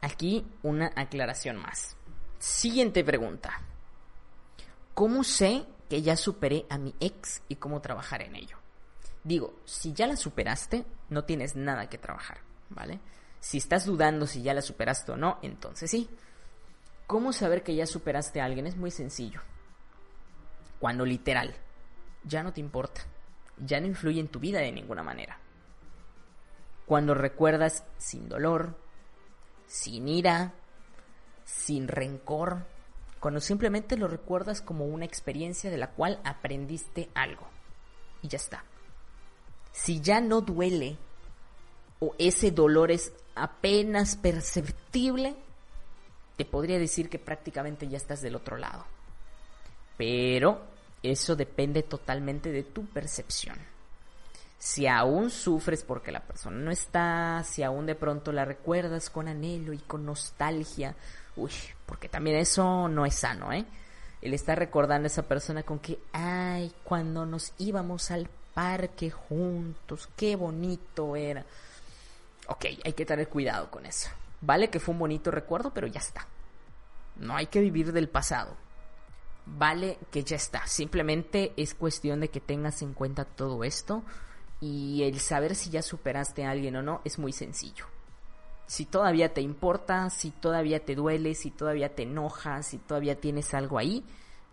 aquí una aclaración más. Siguiente pregunta. ¿Cómo sé que ya superé a mi ex y cómo trabajar en ello? Digo, si ya la superaste, no tienes nada que trabajar, ¿vale? Si estás dudando si ya la superaste o no, entonces sí. ¿Cómo saber que ya superaste a alguien? Es muy sencillo cuando literal ya no te importa, ya no influye en tu vida de ninguna manera. Cuando recuerdas sin dolor, sin ira, sin rencor, cuando simplemente lo recuerdas como una experiencia de la cual aprendiste algo. Y ya está. Si ya no duele o ese dolor es apenas perceptible, te podría decir que prácticamente ya estás del otro lado. Pero eso depende totalmente de tu percepción. Si aún sufres porque la persona no está, si aún de pronto la recuerdas con anhelo y con nostalgia, uy, porque también eso no es sano, ¿eh? El estar recordando a esa persona con que, ay, cuando nos íbamos al parque juntos, qué bonito era. Ok, hay que tener cuidado con eso. Vale que fue un bonito recuerdo, pero ya está. No hay que vivir del pasado vale que ya está. Simplemente es cuestión de que tengas en cuenta todo esto y el saber si ya superaste a alguien o no es muy sencillo. Si todavía te importa, si todavía te duele, si todavía te enojas, si todavía tienes algo ahí,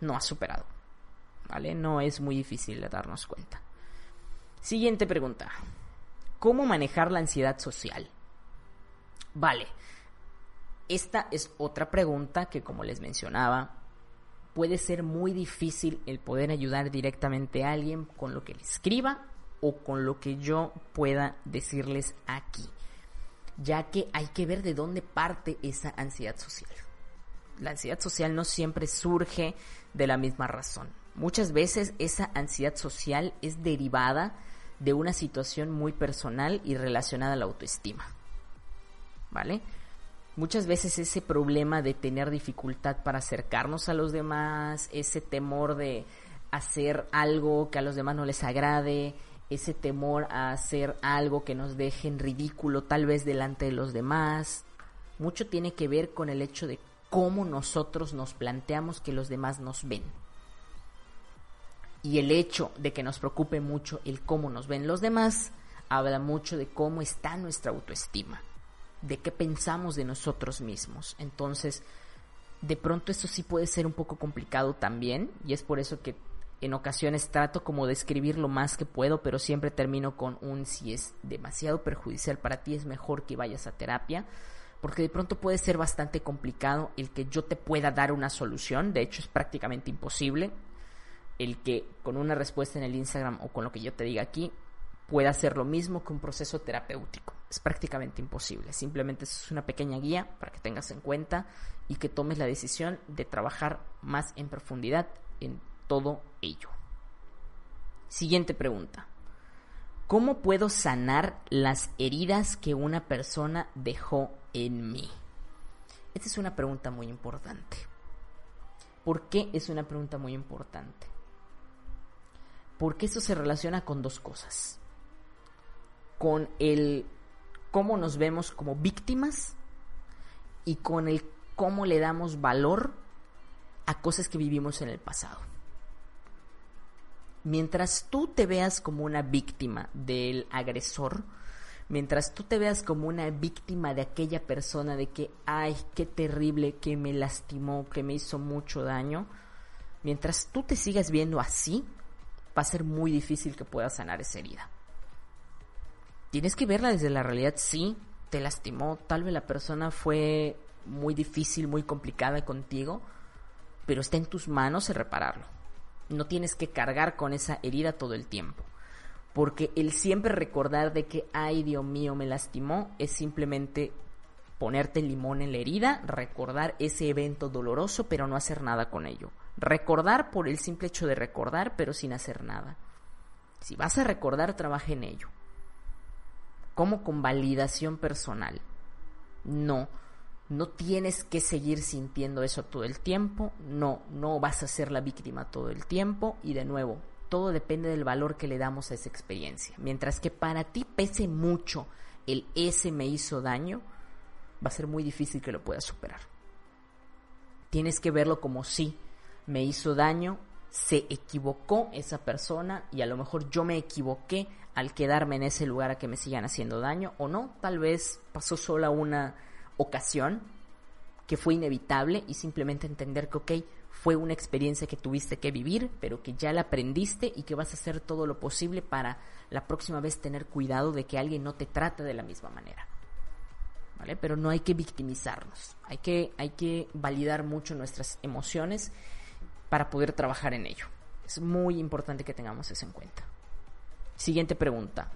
no has superado. ¿Vale? No es muy difícil darnos cuenta. Siguiente pregunta. ¿Cómo manejar la ansiedad social? Vale. Esta es otra pregunta que, como les mencionaba, puede ser muy difícil el poder ayudar directamente a alguien con lo que le escriba o con lo que yo pueda decirles aquí, ya que hay que ver de dónde parte esa ansiedad social. La ansiedad social no siempre surge de la misma razón. Muchas veces esa ansiedad social es derivada de una situación muy personal y relacionada a la autoestima. ¿Vale? muchas veces ese problema de tener dificultad para acercarnos a los demás, ese temor de hacer algo que a los demás no les agrade, ese temor a hacer algo que nos deje en ridículo tal vez delante de los demás, mucho tiene que ver con el hecho de cómo nosotros nos planteamos que los demás nos ven. Y el hecho de que nos preocupe mucho el cómo nos ven los demás, habla mucho de cómo está nuestra autoestima de qué pensamos de nosotros mismos. Entonces, de pronto esto sí puede ser un poco complicado también y es por eso que en ocasiones trato como de escribir lo más que puedo, pero siempre termino con un si es demasiado perjudicial para ti es mejor que vayas a terapia, porque de pronto puede ser bastante complicado el que yo te pueda dar una solución, de hecho es prácticamente imposible el que con una respuesta en el Instagram o con lo que yo te diga aquí pueda hacer lo mismo que un proceso terapéutico. Es prácticamente imposible. Simplemente es una pequeña guía para que tengas en cuenta y que tomes la decisión de trabajar más en profundidad en todo ello. Siguiente pregunta. ¿Cómo puedo sanar las heridas que una persona dejó en mí? Esta es una pregunta muy importante. ¿Por qué es una pregunta muy importante? Porque esto se relaciona con dos cosas con el cómo nos vemos como víctimas y con el cómo le damos valor a cosas que vivimos en el pasado. Mientras tú te veas como una víctima del agresor, mientras tú te veas como una víctima de aquella persona de que, ay, qué terrible, que me lastimó, que me hizo mucho daño, mientras tú te sigas viendo así, va a ser muy difícil que puedas sanar esa herida tienes que verla desde la realidad, sí, te lastimó, tal vez la persona fue muy difícil, muy complicada contigo, pero está en tus manos el repararlo. No tienes que cargar con esa herida todo el tiempo. Porque el siempre recordar de que, ay Dios mío, me lastimó, es simplemente ponerte limón en la herida, recordar ese evento doloroso, pero no hacer nada con ello. Recordar por el simple hecho de recordar, pero sin hacer nada. Si vas a recordar, trabaja en ello. Como con validación personal. No, no tienes que seguir sintiendo eso todo el tiempo. No, no vas a ser la víctima todo el tiempo. Y de nuevo, todo depende del valor que le damos a esa experiencia. Mientras que para ti pese mucho el ese me hizo daño, va a ser muy difícil que lo puedas superar. Tienes que verlo como sí, me hizo daño, se equivocó esa persona y a lo mejor yo me equivoqué al quedarme en ese lugar a que me sigan haciendo daño o no, tal vez pasó sola una ocasión que fue inevitable y simplemente entender que, ok, fue una experiencia que tuviste que vivir, pero que ya la aprendiste y que vas a hacer todo lo posible para la próxima vez tener cuidado de que alguien no te trate de la misma manera. ¿Vale? Pero no hay que victimizarnos, hay que, hay que validar mucho nuestras emociones para poder trabajar en ello. Es muy importante que tengamos eso en cuenta. Siguiente pregunta.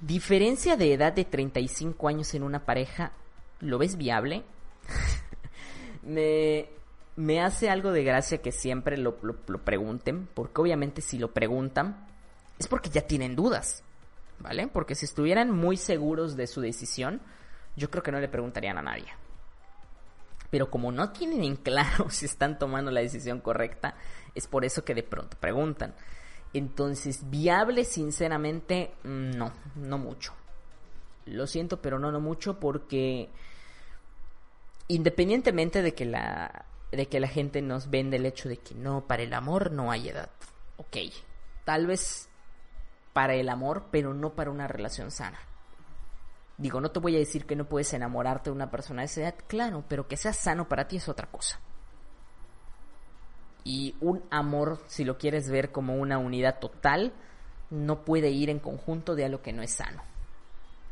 ¿Diferencia de edad de 35 años en una pareja lo ves viable? me, me hace algo de gracia que siempre lo, lo, pregunten, porque obviamente si lo preguntan es porque ya tienen dudas, ¿vale? Porque si estuvieran muy seguros de su decisión, yo creo que no le preguntarían a nadie. Pero como no tienen en claro si están tomando la decisión correcta, es por eso que de pronto preguntan. Entonces, viable, sinceramente, no, no mucho. Lo siento, pero no, no mucho porque independientemente de que la de que la gente nos vende el hecho de que no, para el amor no hay edad. Ok, tal vez para el amor, pero no para una relación sana. Digo, no te voy a decir que no puedes enamorarte de una persona de esa edad, claro, pero que sea sano para ti es otra cosa. Y un amor, si lo quieres ver como una unidad total, no puede ir en conjunto de algo que no es sano.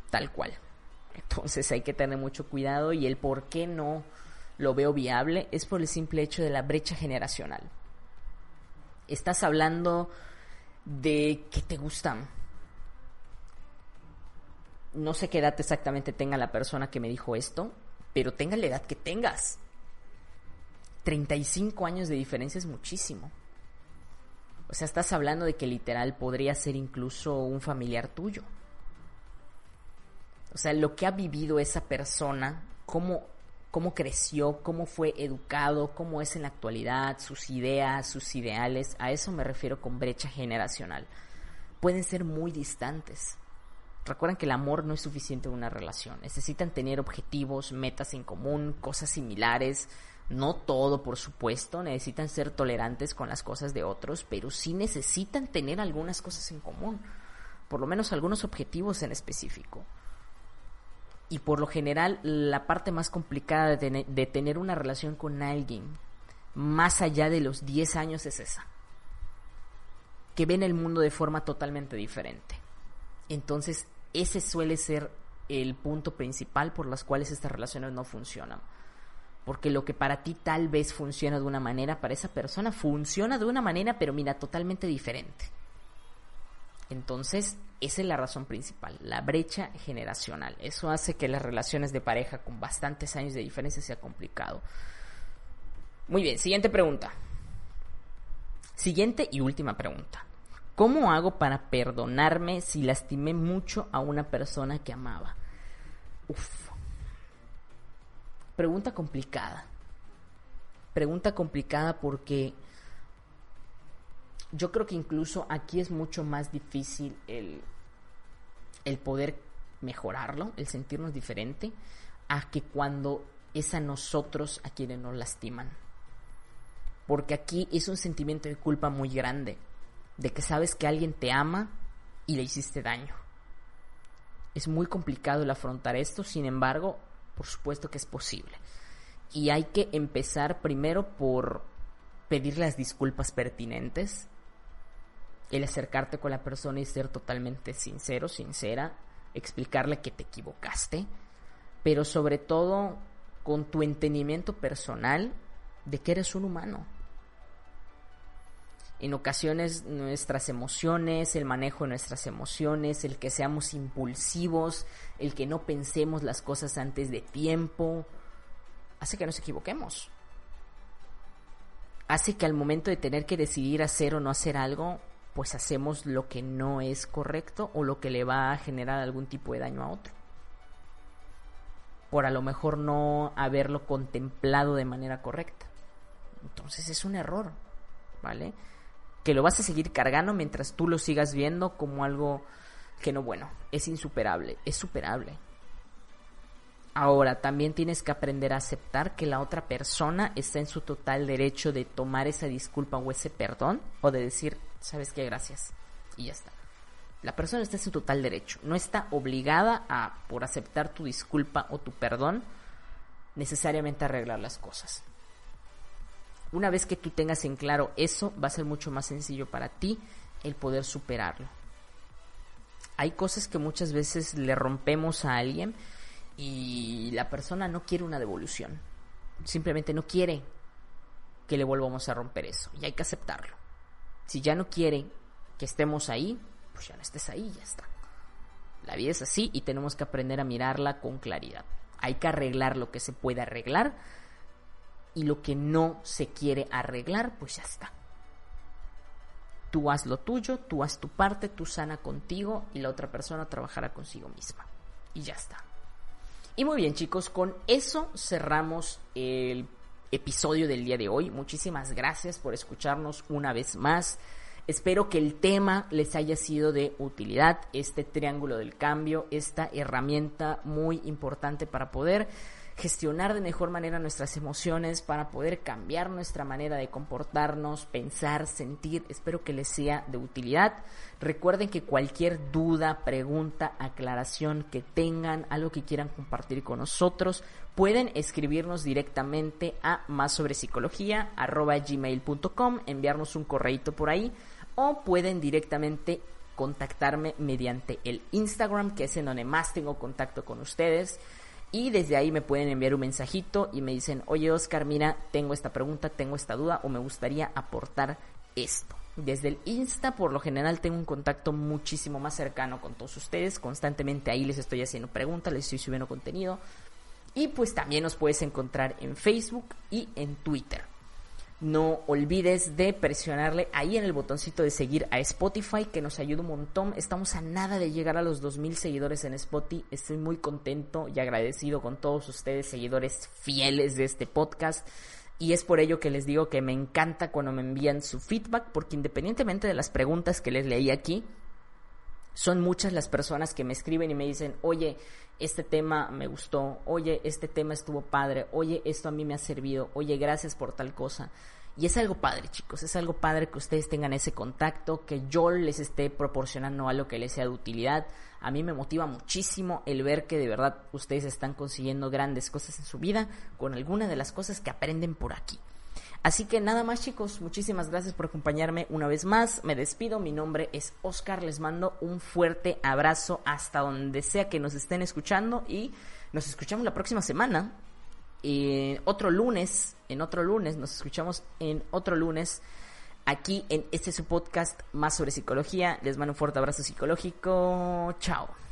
Tal cual. Entonces hay que tener mucho cuidado y el por qué no lo veo viable es por el simple hecho de la brecha generacional. Estás hablando de que te gustan. No sé qué edad exactamente tenga la persona que me dijo esto, pero tenga la edad que tengas. 35 años de diferencia es muchísimo. O sea, estás hablando de que literal podría ser incluso un familiar tuyo. O sea, lo que ha vivido esa persona, cómo cómo creció, cómo fue educado, cómo es en la actualidad, sus ideas, sus ideales. A eso me refiero con brecha generacional. Pueden ser muy distantes. Recuerden que el amor no es suficiente en una relación. Necesitan tener objetivos, metas en común, cosas similares. No todo, por supuesto. Necesitan ser tolerantes con las cosas de otros, pero sí necesitan tener algunas cosas en común. Por lo menos algunos objetivos en específico. Y por lo general, la parte más complicada de, tener una relación con alguien más allá de los 10 años es esa. Que ven el mundo de forma totalmente diferente. Entonces, ese suele ser el punto principal por las cuales estas relaciones no funcionan. Porque lo que para ti tal vez funciona de una manera, para esa persona funciona de una manera, pero mira, totalmente diferente. Entonces, esa es la razón principal, la brecha generacional. Eso hace que las relaciones de pareja con bastantes años de diferencia sea complicado. Muy bien, siguiente pregunta. Siguiente y última pregunta. ¿Cómo hago para perdonarme si lastimé mucho a una persona que amaba? Uf. Pregunta complicada. Pregunta complicada porque yo creo que incluso aquí es mucho más difícil el, el poder mejorarlo, el sentirnos diferente, a que cuando es a nosotros a quienes nos lastiman. Porque aquí es un sentimiento de culpa muy grande, de que sabes que alguien te ama y le hiciste daño. Es muy complicado el afrontar esto, sin embargo, por supuesto que es posible. Y hay que empezar primero por pedir las disculpas pertinentes, el acercarte con la persona y ser totalmente sincero, sincera, explicarle que te equivocaste, pero sobre todo con tu entendimiento personal de que eres un humano. En ocasiones nuestras emociones, el manejo de nuestras emociones, el que seamos impulsivos, el que no pensemos las cosas antes de tiempo, hace que nos equivoquemos. Hace que al momento de tener que decidir hacer o no hacer algo, pues hacemos lo que no es correcto o lo que le va a generar algún tipo de daño a otro. Por a lo mejor no haberlo contemplado de manera correcta. Entonces es un error, ¿vale? Que lo vas a seguir cargando mientras tú lo sigas viendo como algo que no, bueno, es insuperable, es superable. Ahora, también tienes que aprender a aceptar que la otra persona está en su total derecho de tomar esa disculpa o ese perdón o de decir, sabes qué, gracias. Y ya está. La persona está en su total derecho. No está obligada a, por aceptar tu disculpa o tu perdón, necesariamente arreglar las cosas. Una vez que tú tengas en claro eso, va a ser mucho más sencillo para ti el poder superarlo. Hay cosas que muchas veces le rompemos a alguien y la persona no quiere una devolución. Simplemente no quiere que le volvamos a romper eso. Y hay que aceptarlo. Si ya no quiere que estemos ahí, pues ya no estés ahí, ya está. La vida es así y tenemos que aprender a mirarla con claridad. Hay que arreglar lo que se puede arreglar y lo que no se quiere arreglar, pues ya está. Tú haz lo tuyo, tú haz tu parte, tú sana contigo y la otra persona trabajará consigo misma. Y ya está. Y muy bien chicos, con eso cerramos el episodio del día de hoy. Muchísimas gracias por escucharnos una vez más. Espero que el tema les haya sido de utilidad, este triángulo del cambio, esta herramienta muy importante para poder gestionar de mejor manera nuestras emociones, para poder cambiar nuestra manera de comportarnos, pensar, sentir. Espero que les sea de utilidad. Recuerden que cualquier duda, pregunta, aclaración que tengan, algo que quieran compartir con nosotros, pueden escribirnos directamente a más enviarnos un correíto por ahí o pueden directamente contactarme mediante el Instagram, que es en donde más tengo contacto con ustedes. Y desde ahí me pueden enviar un mensajito y me dicen, oye Oscar, mira, tengo esta pregunta, tengo esta duda o me gustaría aportar esto. Desde el Insta, por lo general, tengo un contacto muchísimo más cercano con todos ustedes. Constantemente ahí les estoy haciendo preguntas, les estoy subiendo contenido. Y pues también nos puedes encontrar en Facebook y en Twitter. No olvides de presionarle ahí en el botoncito de seguir a Spotify, que nos ayuda un montón. Estamos a nada de llegar a los 2000 seguidores en Spotify. Estoy muy contento y agradecido con todos ustedes, seguidores fieles de este podcast. Y es por ello que les digo que me encanta cuando me envían su feedback, porque independientemente de las preguntas que les leí aquí, son muchas las personas que me escriben y me dicen, oye, este tema me gustó, oye, este tema estuvo padre, oye, esto a mí me ha servido, oye, gracias por tal cosa. Y es algo padre, chicos, es algo padre que ustedes tengan ese contacto, que yo les esté proporcionando algo que les sea de utilidad. A mí me motiva muchísimo el ver que de verdad ustedes están consiguiendo grandes cosas en su vida con alguna de las cosas que aprenden por aquí. Así que nada más chicos, muchísimas gracias por acompañarme una vez más. Me despido, mi nombre es Oscar, les mando un fuerte abrazo hasta donde sea que nos estén escuchando y nos escuchamos la próxima semana. Eh, otro lunes, en otro lunes, nos escuchamos en otro lunes aquí en este su podcast más sobre psicología. Les mando un fuerte abrazo psicológico. Chao.